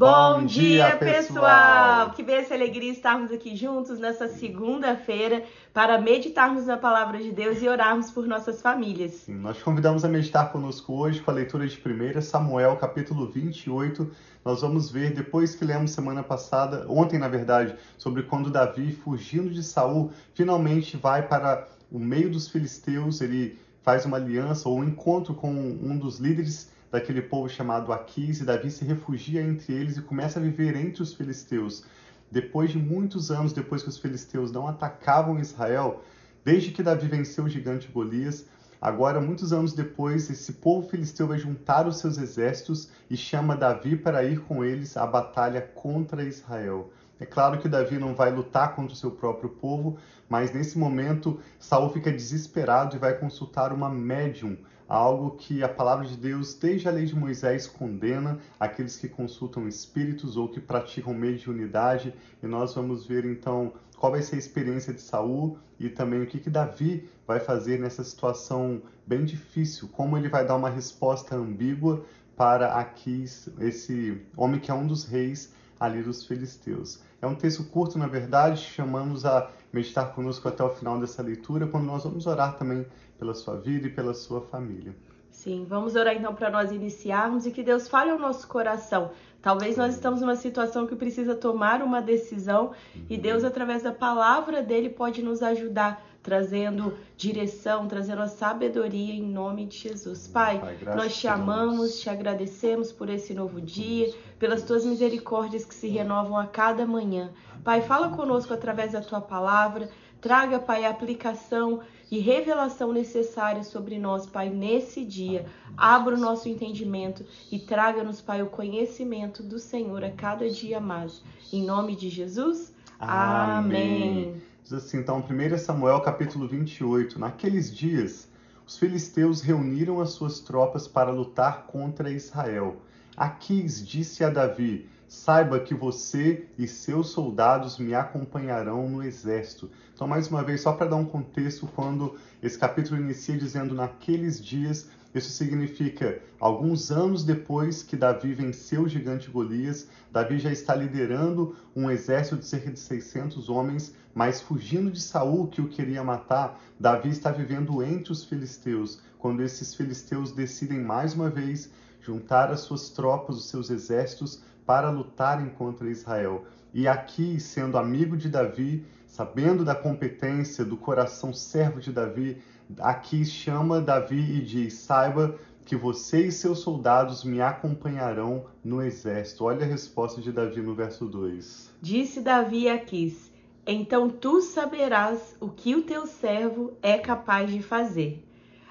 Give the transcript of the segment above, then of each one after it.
Bom dia, pessoal! Que benção e alegria estarmos aqui juntos nessa segunda-feira para meditarmos na palavra de Deus e orarmos por nossas famílias. Sim, nós convidamos a meditar conosco hoje com a leitura de 1 Samuel, capítulo 28. Nós vamos ver, depois que lemos semana passada, ontem na verdade, sobre quando Davi, fugindo de Saul, finalmente vai para o meio dos filisteus, ele faz uma aliança ou um encontro com um dos líderes daquele povo chamado Aquis, e Davi se refugia entre eles e começa a viver entre os filisteus. Depois de muitos anos depois que os filisteus não atacavam Israel, desde que Davi venceu o gigante Golias, agora muitos anos depois, esse povo filisteu vai juntar os seus exércitos e chama Davi para ir com eles à batalha contra Israel. É claro que Davi não vai lutar contra o seu próprio povo, mas nesse momento Saul fica desesperado e vai consultar uma médium, algo que a palavra de Deus, desde a lei de Moisés, condena aqueles que consultam espíritos ou que praticam mediunidade. E nós vamos ver então qual vai ser a experiência de Saul e também o que, que Davi vai fazer nessa situação bem difícil, como ele vai dar uma resposta ambígua para Aquis, esse homem que é um dos reis ali dos filisteus. É um texto curto, na verdade, chamamos a meditar conosco até o final dessa leitura, quando nós vamos orar também pela sua vida e pela sua família. Sim, vamos orar então para nós iniciarmos e que Deus fale ao nosso coração. Talvez nós estamos numa situação que precisa tomar uma decisão e uhum. Deus, através da palavra dele, pode nos ajudar trazendo direção, trazendo a sabedoria em nome de Jesus. Pai, Pai nós te amamos, te agradecemos por esse novo dia, pelas tuas misericórdias que se renovam a cada manhã. Pai, fala conosco através da tua palavra, traga, Pai, a aplicação e revelação necessária sobre nós, Pai, nesse dia. Abra o nosso entendimento e traga-nos, Pai, o conhecimento do Senhor a cada dia mais. Em nome de Jesus. Amém. Amém. Diz assim, então, 1 Samuel capítulo 28. Naqueles dias, os filisteus reuniram as suas tropas para lutar contra Israel. Aquis disse a Davi: Saiba que você e seus soldados me acompanharão no exército. Então, mais uma vez, só para dar um contexto, quando esse capítulo inicia dizendo naqueles dias, isso significa alguns anos depois que Davi venceu o gigante Golias, Davi já está liderando um exército de cerca de 600 homens, mas fugindo de Saul que o queria matar, Davi está vivendo entre os filisteus, quando esses filisteus decidem mais uma vez juntar as suas tropas, os seus exércitos para lutarem contra Israel. E aqui, sendo amigo de Davi, sabendo da competência, do coração servo de Davi, aqui chama Davi e diz: Saiba que você e seus soldados me acompanharão no exército. Olha a resposta de Davi no verso 2. Disse Davi a Aquis: Então tu saberás o que o teu servo é capaz de fazer.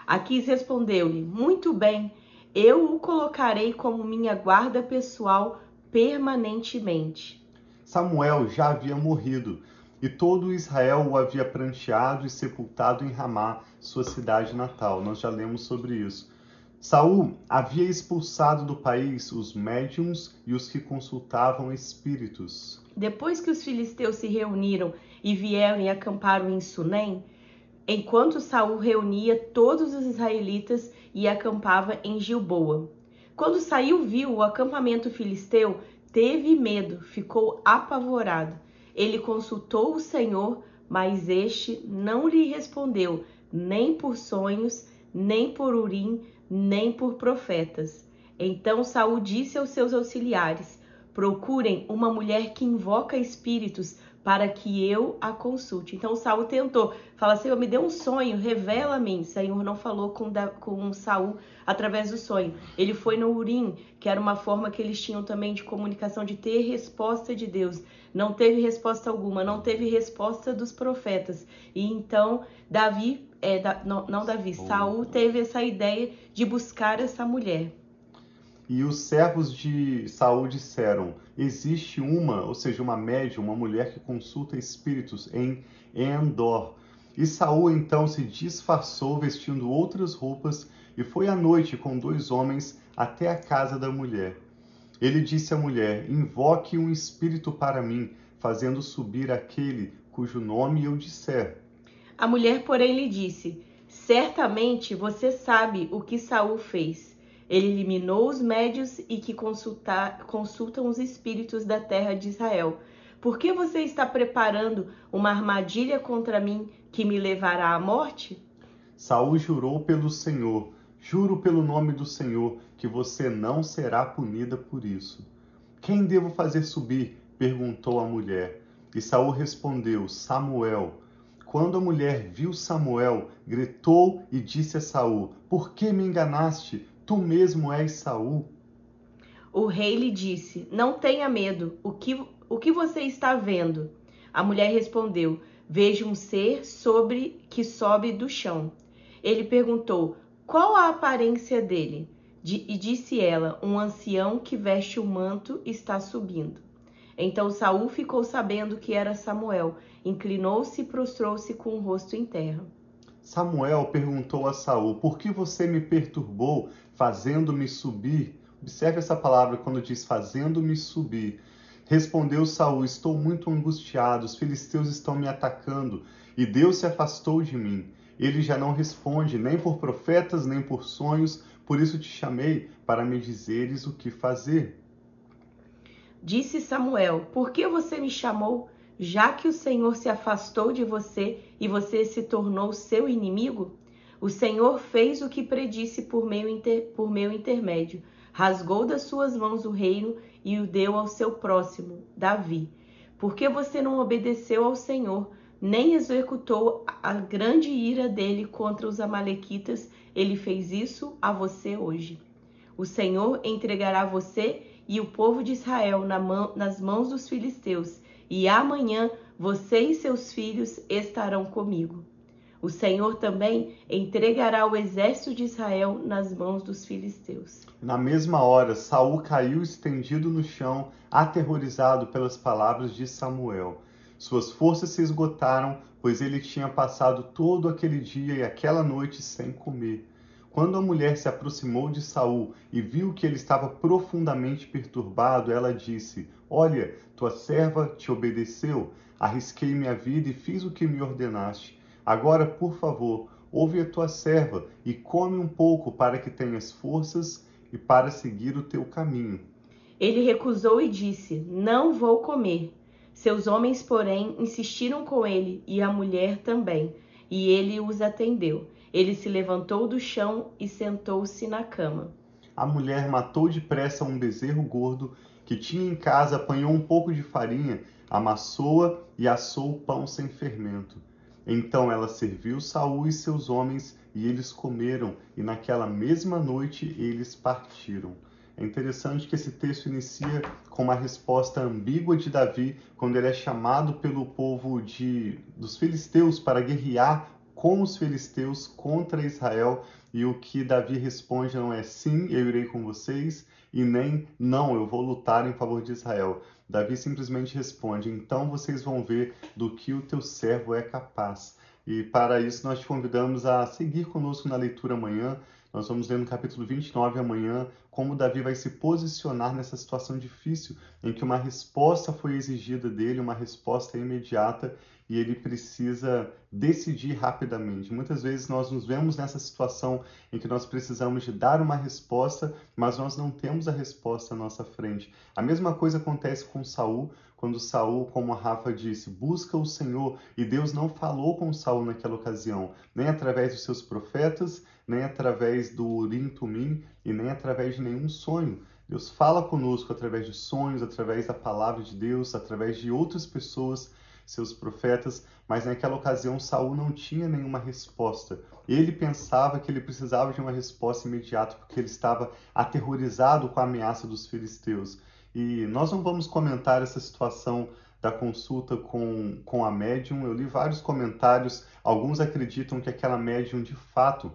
Aquis respondeu-lhe: Muito bem, eu o colocarei como minha guarda pessoal permanentemente. Samuel já havia morrido, e todo Israel o havia pranteado e sepultado em Ramá, sua cidade natal. Nós já lemos sobre isso. Saul havia expulsado do país os médiums e os que consultavam espíritos. Depois que os filisteus se reuniram e vieram e acamparam em Sunem, enquanto Saul reunia todos os israelitas e acampava em Gilboa. Quando saiu, viu o acampamento filisteu, teve medo, ficou apavorado. Ele consultou o Senhor, mas este não lhe respondeu, nem por sonhos, nem por urim, nem por profetas. Então Saul disse aos seus auxiliares: Procurem uma mulher que invoca espíritos para que eu a consulte. Então Saul tentou, fala: Senhor, me dê um sonho, revela-me. Senhor não falou com, da, com Saul através do sonho. Ele foi no Urim, que era uma forma que eles tinham também de comunicação, de ter resposta de Deus. Não teve resposta alguma, não teve resposta dos profetas. E então Davi, é, da, não, não Davi, Saul teve essa ideia de buscar essa mulher. E os servos de Saul disseram: Existe uma, ou seja, uma médium, uma mulher que consulta espíritos em Endor. E Saul então se disfarçou vestindo outras roupas e foi à noite com dois homens até a casa da mulher. Ele disse à mulher: Invoque um espírito para mim, fazendo subir aquele cujo nome eu disser. A mulher, porém, lhe disse: Certamente você sabe o que Saul fez Ele eliminou os médios e que consulta, consultam os espíritos da terra de Israel. Por que você está preparando uma armadilha contra mim que me levará à morte? Saul jurou pelo Senhor, juro pelo nome do Senhor, que você não será punida por isso. Quem devo fazer subir? perguntou a mulher. E Saul respondeu: Samuel. Quando a mulher viu Samuel, gritou e disse a Saul: Por que me enganaste? Tu mesmo és Saul. O rei lhe disse: Não tenha medo. O que, o que você está vendo? A mulher respondeu: Vejo um ser sobre que sobe do chão. Ele perguntou: Qual a aparência dele? E disse ela: Um ancião que veste o manto está subindo. Então Saul ficou sabendo que era Samuel, inclinou-se e prostrou-se com o rosto em terra. Samuel perguntou a Saul: Por que você me perturbou, fazendo-me subir? Observe essa palavra quando diz fazendo-me subir. Respondeu Saul: Estou muito angustiado, os filisteus estão me atacando, e Deus se afastou de mim. Ele já não responde nem por profetas, nem por sonhos, por isso te chamei para me dizeres o que fazer. Disse Samuel: Por que você me chamou? Já que o Senhor se afastou de você e você se tornou seu inimigo? O Senhor fez o que predisse por meu, inter... por meu intermédio. Rasgou das suas mãos o reino e o deu ao seu próximo, Davi. Por que você não obedeceu ao Senhor, nem executou a grande ira dele contra os Amalequitas? Ele fez isso a você hoje. O Senhor entregará você e o povo de Israel nas mãos dos filisteus, e amanhã você e seus filhos estarão comigo. O Senhor também entregará o exército de Israel nas mãos dos filisteus. Na mesma hora, Saul caiu estendido no chão, aterrorizado pelas palavras de Samuel. Suas forças se esgotaram, pois ele tinha passado todo aquele dia e aquela noite sem comer. Quando a mulher se aproximou de Saul e viu que ele estava profundamente perturbado, ela disse: Olha, tua serva te obedeceu, arrisquei minha vida e fiz o que me ordenaste. Agora, por favor, ouve a tua serva e come um pouco para que tenhas forças e para seguir o teu caminho. Ele recusou e disse: Não vou comer. Seus homens, porém, insistiram com ele e a mulher também, e ele os atendeu. Ele se levantou do chão e sentou-se na cama. A mulher matou depressa um bezerro gordo que tinha em casa, apanhou um pouco de farinha, amassou-a e assou o pão sem fermento. Então ela serviu Saul e seus homens, e eles comeram, e naquela mesma noite eles partiram. É interessante que esse texto inicia com uma resposta ambígua de Davi quando ele é chamado pelo povo de, dos filisteus para guerrear com os filisteus contra Israel, e o que Davi responde não é sim, eu irei com vocês, e nem não, eu vou lutar em favor de Israel. Davi simplesmente responde: então vocês vão ver do que o teu servo é capaz. E para isso nós te convidamos a seguir conosco na leitura amanhã. Nós vamos ler no capítulo 29 amanhã como Davi vai se posicionar nessa situação difícil em que uma resposta foi exigida dele, uma resposta imediata, e ele precisa decidir rapidamente. Muitas vezes nós nos vemos nessa situação em que nós precisamos de dar uma resposta, mas nós não temos a resposta à nossa frente. A mesma coisa acontece com Saul, quando Saul, como a Rafa disse, busca o Senhor e Deus não falou com Saul naquela ocasião, nem através dos seus profetas, nem através do Urim Tumim e nem através de nenhum sonho. Deus fala conosco através de sonhos, através da palavra de Deus, através de outras pessoas seus profetas, mas naquela ocasião Saul não tinha nenhuma resposta. Ele pensava que ele precisava de uma resposta imediata porque ele estava aterrorizado com a ameaça dos filisteus. E nós não vamos comentar essa situação da consulta com, com a médium. Eu li vários comentários, alguns acreditam que aquela médium de fato,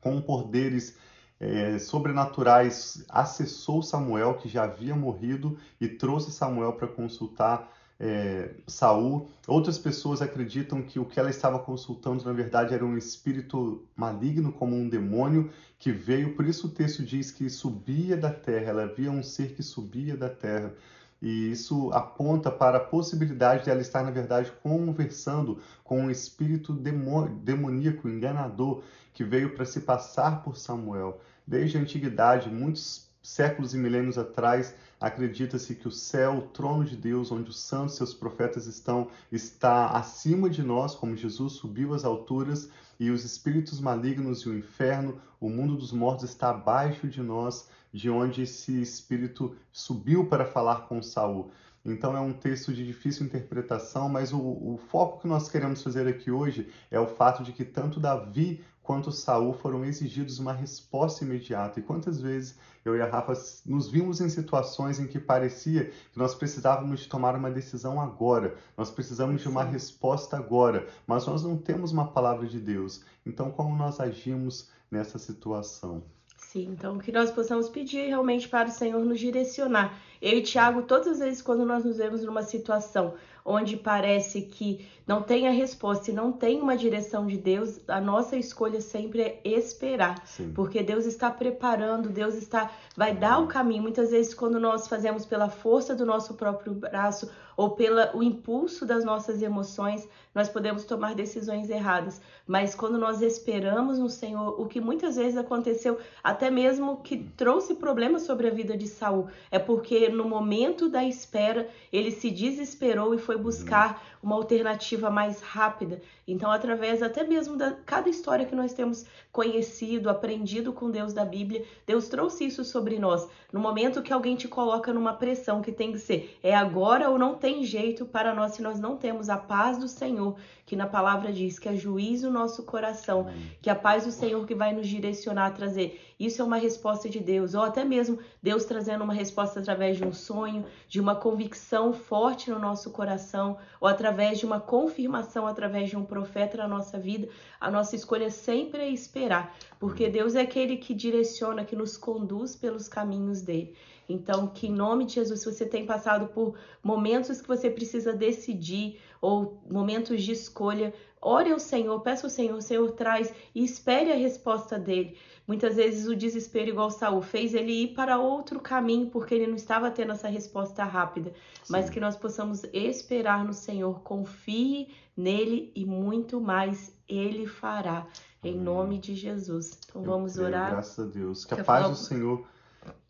com poderes é, sobrenaturais, acessou Samuel, que já havia morrido, e trouxe Samuel para consultar é, Saul. Outras pessoas acreditam que o que ela estava consultando, na verdade, era um espírito maligno, como um demônio, que veio. Por isso o texto diz que subia da terra, ela via um ser que subia da terra. E isso aponta para a possibilidade de ela estar, na verdade, conversando com um espírito demoníaco, enganador, que veio para se passar por Samuel. desde a antiguidade, muitos séculos e milênios atrás, acredita-se que o céu, o trono de Deus, onde os santos, seus profetas estão, está acima de nós, como Jesus subiu às alturas, e os espíritos malignos e o inferno, o mundo dos mortos está abaixo de nós, de onde esse espírito subiu para falar com Saul. Então é um texto de difícil interpretação, mas o, o, foco que nós queremos fazer aqui hoje é o fato de que tanto Davi quanto Saul foram exigidos uma resposta imediata. E quantas vezes eu e a Rafa nos vimos em situações em que parecia que nós precisávamos de tomar uma decisão agora, nós precisamos de uma resposta agora, mas nós não temos uma palavra de Deus. Então como nós agimos nessa situação? Sim, então que nós possamos pedir realmente para o Senhor nos direcionar. Eu e Tiago, todas as vezes quando nós nos vemos numa situação onde parece que não tem a resposta e não tem uma direção de Deus, a nossa escolha sempre é esperar, Sim. porque Deus está preparando, Deus está vai dar o caminho. Muitas vezes quando nós fazemos pela força do nosso próprio braço ou pelo o impulso das nossas emoções, nós podemos tomar decisões erradas. Mas quando nós esperamos no Senhor, o que muitas vezes aconteceu, até mesmo que trouxe problemas sobre a vida de Saul, é porque no momento da espera ele se desesperou e foi buscar uma alternativa mais rápida. Então, através até mesmo da cada história que nós temos conhecido, aprendido com Deus da Bíblia, Deus trouxe isso sobre nós. No momento que alguém te coloca numa pressão que tem que ser é agora ou não tem jeito para nós se nós não temos a paz do Senhor, que na palavra diz que é juízo o nosso coração, que a paz do Senhor que vai nos direcionar a trazer. Isso é uma resposta de Deus, ou até mesmo Deus trazendo uma resposta através de um sonho, de uma convicção forte no nosso coração, ou através de uma confirmação através de um profeta na nossa vida. A nossa escolha sempre é esperar, porque Deus é aquele que direciona, que nos conduz pelos caminhos dele. Então, que em nome de Jesus, se você tem passado por momentos que você precisa decidir ou momentos de escolha, ore ao Senhor, peça ao Senhor, o Senhor traz e espere a resposta dele. Muitas vezes o desespero, igual Saul, fez ele ir para outro caminho porque ele não estava tendo essa resposta rápida. Sim. Mas que nós possamos esperar no Senhor, confie nele e muito mais ele fará. Em nome de Jesus. Então Eu vamos orar. Graças a Deus. Que a paz do Senhor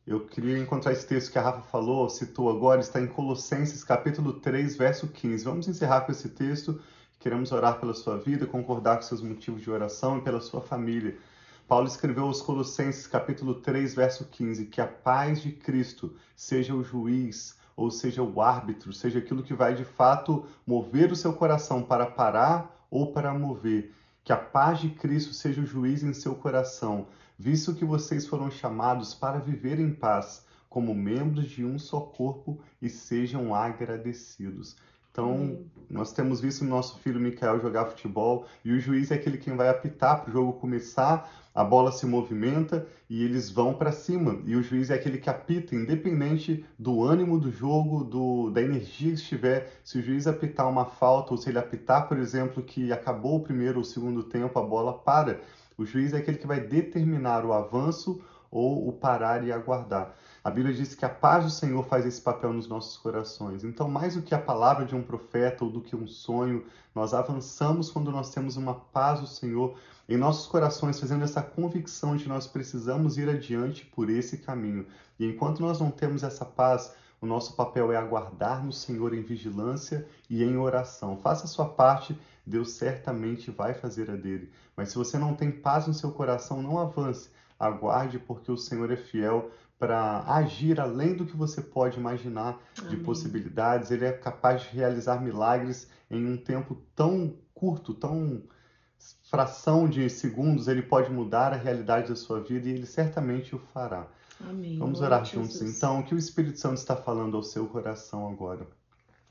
eu queria encontrar esse texto que a Rafa falou, citou agora, está em Colossenses capítulo 3, verso 15. Vamos encerrar com esse texto. Queremos orar pela sua vida, concordar com seus motivos de oração e pela sua família. Paulo escreveu aos Colossenses capítulo 3, verso 15, que a paz de Cristo seja o juiz, ou seja o árbitro, seja aquilo que vai de fato mover o seu coração para parar ou para mover. Que a paz de Cristo seja o juiz em seu coração, visto que vocês foram chamados para viver em paz, como membros de um só corpo, e sejam agradecidos. Então, nós temos visto o nosso filho Mikael jogar futebol e o juiz é aquele quem vai apitar para o jogo começar, a bola se movimenta e eles vão para cima. E o juiz é aquele que apita, independente do ânimo do jogo, do, da energia que estiver. Se o juiz apitar uma falta ou se ele apitar, por exemplo, que acabou o primeiro ou segundo tempo, a bola para. O juiz é aquele que vai determinar o avanço ou o parar e aguardar. A Bíblia diz que a paz do Senhor faz esse papel nos nossos corações. Então, mais do que a palavra de um profeta ou do que um sonho, nós avançamos quando nós temos uma paz do Senhor em nossos corações, fazendo essa convicção de que nós precisamos ir adiante por esse caminho. E enquanto nós não temos essa paz, o nosso papel é aguardar no Senhor em vigilância e em oração. Faça a sua parte, Deus certamente vai fazer a dele. Mas se você não tem paz no seu coração, não avance. Aguarde, porque o Senhor é fiel para agir além do que você pode imaginar de Amém. possibilidades. Ele é capaz de realizar milagres em um tempo tão curto, tão fração de segundos, ele pode mudar a realidade da sua vida e ele certamente o fará. Amém. Vamos orar juntos então. O que o Espírito Santo está falando ao seu coração agora?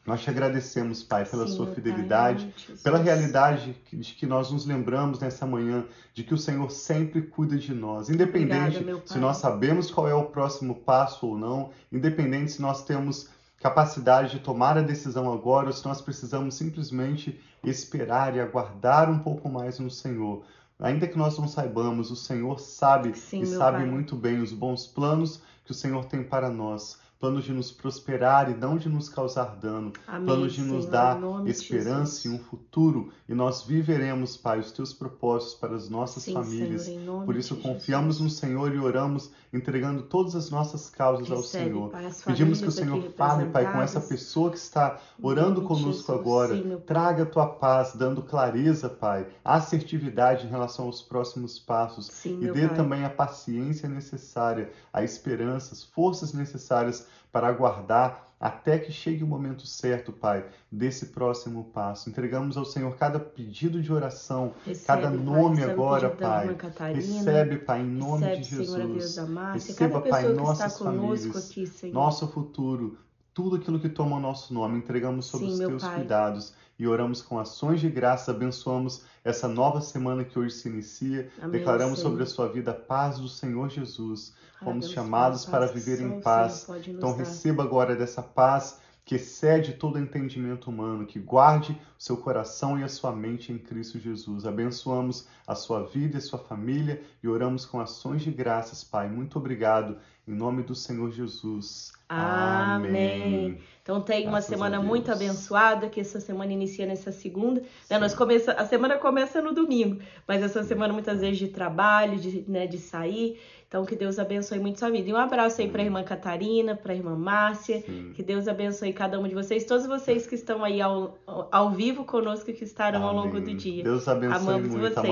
Nós te agradecemos, Pai, pela Sim, sua fidelidade, pai, pela realidade de que nós nos lembramos nessa manhã de que o Senhor sempre cuida de nós, independente Obrigada, se nós sabemos qual é o próximo passo ou não, independente se nós temos capacidade de tomar a decisão agora ou se nós precisamos simplesmente esperar e aguardar um pouco mais no Senhor. Ainda que nós não saibamos, o Senhor sabe Sim, e sabe pai. muito bem os bons planos que o Senhor tem para nós planos de nos prosperar e não de nos causar dano, Amém, planos de nos Senhor, dar nome de esperança e Jesus. um futuro, e nós viveremos, Pai, os teus propósitos para as nossas Sim, famílias. Senhor, Por isso confiamos no Jesus. Senhor e oramos, entregando todas as nossas causas ao Recebe, Senhor. Pai, Pedimos que o Senhor fale, Pai, com essa pessoa que está orando conosco Jesus. agora. Sim. Traga a tua paz, dando clareza, Pai, assertividade em relação aos próximos passos. Sim, E dê Pai. também a paciência necessária, a esperança, as forças necessárias para aguardar até que chegue o momento certo, Pai, desse próximo passo. Entregamos ao Senhor cada pedido de oração, Recebe, cada Pai, nome o agora, Pai. Catarina. Recebe, Pai, em nome Recebe, de a Deus Jesus. da Márcia. Receba, Cada Pai, nossas famílias, aqui, Senhor. nosso futuro, tudo aquilo que toma o nosso nome, entregamos sob Sim, os teus Pai. cuidados e oramos com ações de graça, abençoamos essa nova semana que hoje se inicia, Amém, declaramos Senhor. sobre a sua vida a paz do Senhor Jesus. Fomos Abençoa chamados para viver em paz. Então receba agora dessa paz que excede todo entendimento humano, que guarde o seu coração e a sua mente em Cristo Jesus. Abençoamos a sua vida e a sua família e oramos com ações de graças, Pai. Muito obrigado. Em nome do Senhor Jesus. Amém. Então tem uma semana muito abençoada, que essa semana inicia nessa segunda. Né? Nós começa, a semana começa no domingo, mas essa semana muitas vezes de trabalho, de, né, de sair. Então que Deus abençoe muito sua vida. E um abraço aí para a irmã Catarina, para a irmã Márcia. Sim. Que Deus abençoe cada um de vocês, todos vocês que estão aí ao, ao vivo conosco, que estarão ao longo do Amém. dia. Deus abençoe Amamos muito. vocês.